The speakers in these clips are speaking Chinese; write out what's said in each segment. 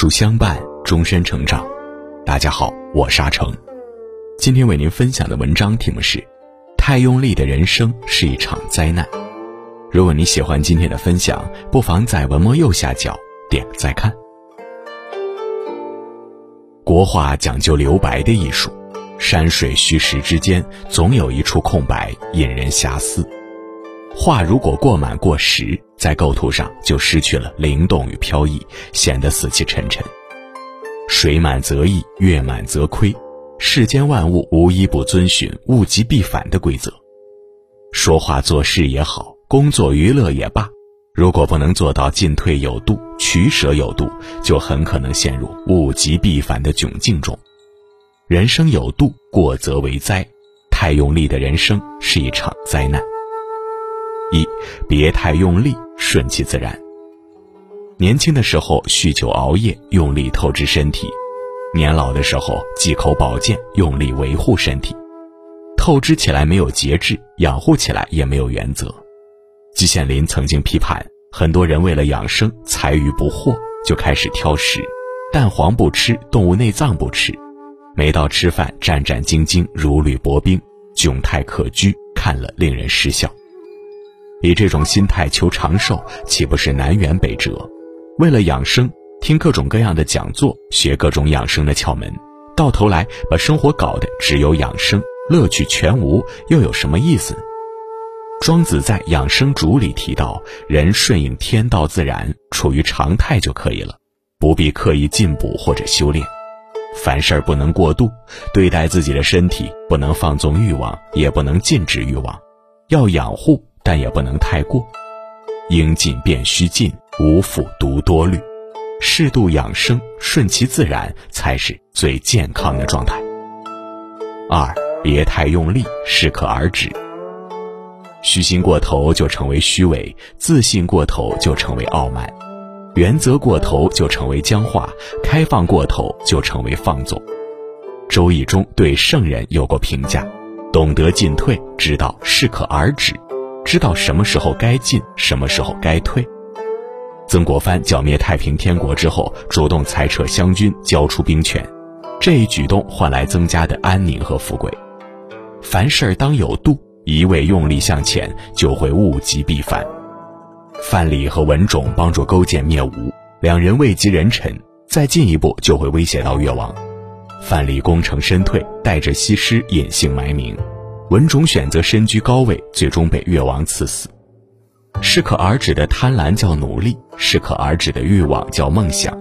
书相伴，终身成长。大家好，我沙成。今天为您分享的文章题目是：太用力的人生是一场灾难。如果你喜欢今天的分享，不妨在文末右下角点个再看。国画讲究留白的艺术，山水虚实之间总有一处空白，引人遐思。画如果过满过实，在构图上就失去了灵动与飘逸，显得死气沉沉。水满则溢，月满则亏，世间万物无一不遵循物极必反的规则。说话做事也好，工作娱乐也罢，如果不能做到进退有度、取舍有度，就很可能陷入物极必反的窘境中。人生有度，过则为灾；太用力的人生是一场灾难。一，别太用力，顺其自然。年轻的时候酗酒熬夜，用力透支身体；年老的时候忌口保健，用力维护身体。透支起来没有节制，养护起来也没有原则。季羡林曾经批判，很多人为了养生，财于不惑，就开始挑食，蛋黄不吃，动物内脏不吃，每到吃饭战战兢兢，如履薄冰，窘态可掬，看了令人失笑。以这种心态求长寿，岂不是南辕北辙？为了养生，听各种各样的讲座，学各种养生的窍门，到头来把生活搞得只有养生，乐趣全无，又有什么意思？庄子在《养生主》里提到，人顺应天道自然，处于常态就可以了，不必刻意进补或者修炼。凡事不能过度，对待自己的身体，不能放纵欲望，也不能禁止欲望，要养护。但也不能太过，应尽便须尽，无复独多虑，适度养生，顺其自然，才是最健康的状态。二，别太用力，适可而止。虚心过头就成为虚伪，自信过头就成为傲慢，原则过头就成为僵化，开放过头就成为放纵。周易中对圣人有过评价：懂得进退，知道适可而止。知道什么时候该进，什么时候该退。曾国藩剿灭太平天国之后，主动裁撤湘军，交出兵权，这一举动换来曾家的安宁和富贵。凡事当有度，一味用力向前，就会物极必反。范蠡和文种帮助勾践灭吴，两人位极人臣，再进一步就会威胁到越王。范蠡功成身退，带着西施隐姓埋名。文种选择身居高位，最终被越王赐死。适可而止的贪婪叫努力，适可而止的欲望叫梦想。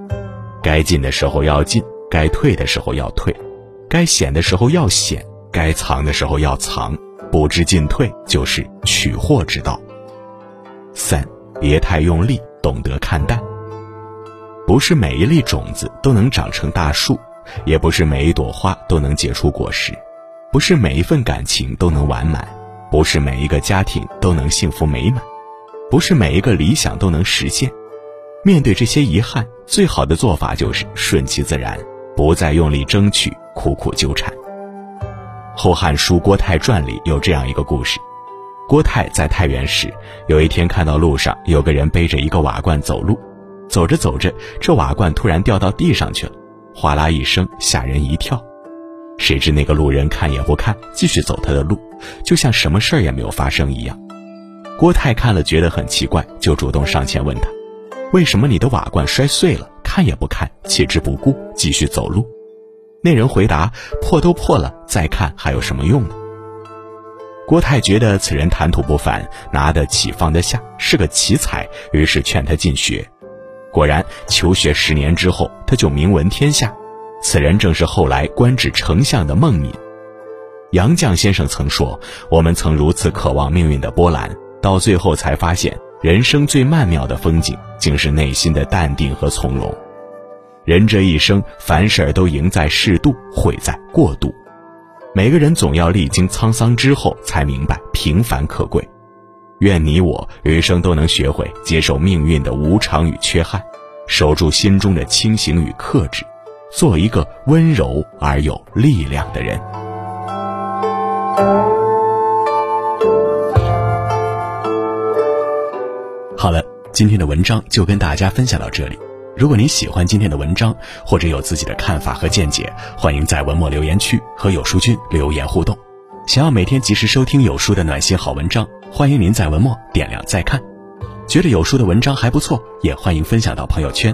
该进的时候要进，该退的时候要退，该显的时候要显，该藏的时候要藏。不知进退，就是取货之道。三，别太用力，懂得看淡。不是每一粒种子都能长成大树，也不是每一朵花都能结出果实。不是每一份感情都能完满，不是每一个家庭都能幸福美满，不是每一个理想都能实现。面对这些遗憾，最好的做法就是顺其自然，不再用力争取，苦苦纠缠。《后汉书·郭泰传》里有这样一个故事：郭泰在太原时，有一天看到路上有个人背着一个瓦罐走路，走着走着，这瓦罐突然掉到地上去了，哗啦一声，吓人一跳。谁知那个路人看也不看，继续走他的路，就像什么事儿也没有发生一样。郭泰看了觉得很奇怪，就主动上前问他：“为什么你的瓦罐摔碎了，看也不看，弃之不顾，继续走路？”那人回答：“破都破了，再看还有什么用呢？”郭泰觉得此人谈吐不凡，拿得起放得下，是个奇才，于是劝他进学。果然，求学十年之后，他就名闻天下。此人正是后来官至丞相的孟敏。杨绛先生曾说：“我们曾如此渴望命运的波澜，到最后才发现，人生最曼妙的风景，竟是内心的淡定和从容。人这一生，凡事都赢在适度，毁在过度。每个人总要历经沧桑之后，才明白平凡可贵。愿你我余生都能学会接受命运的无常与缺憾，守住心中的清醒与克制。”做一个温柔而有力量的人。好了，今天的文章就跟大家分享到这里。如果您喜欢今天的文章，或者有自己的看法和见解，欢迎在文末留言区和有书君留言互动。想要每天及时收听有书的暖心好文章，欢迎您在文末点亮再看。觉得有书的文章还不错，也欢迎分享到朋友圈。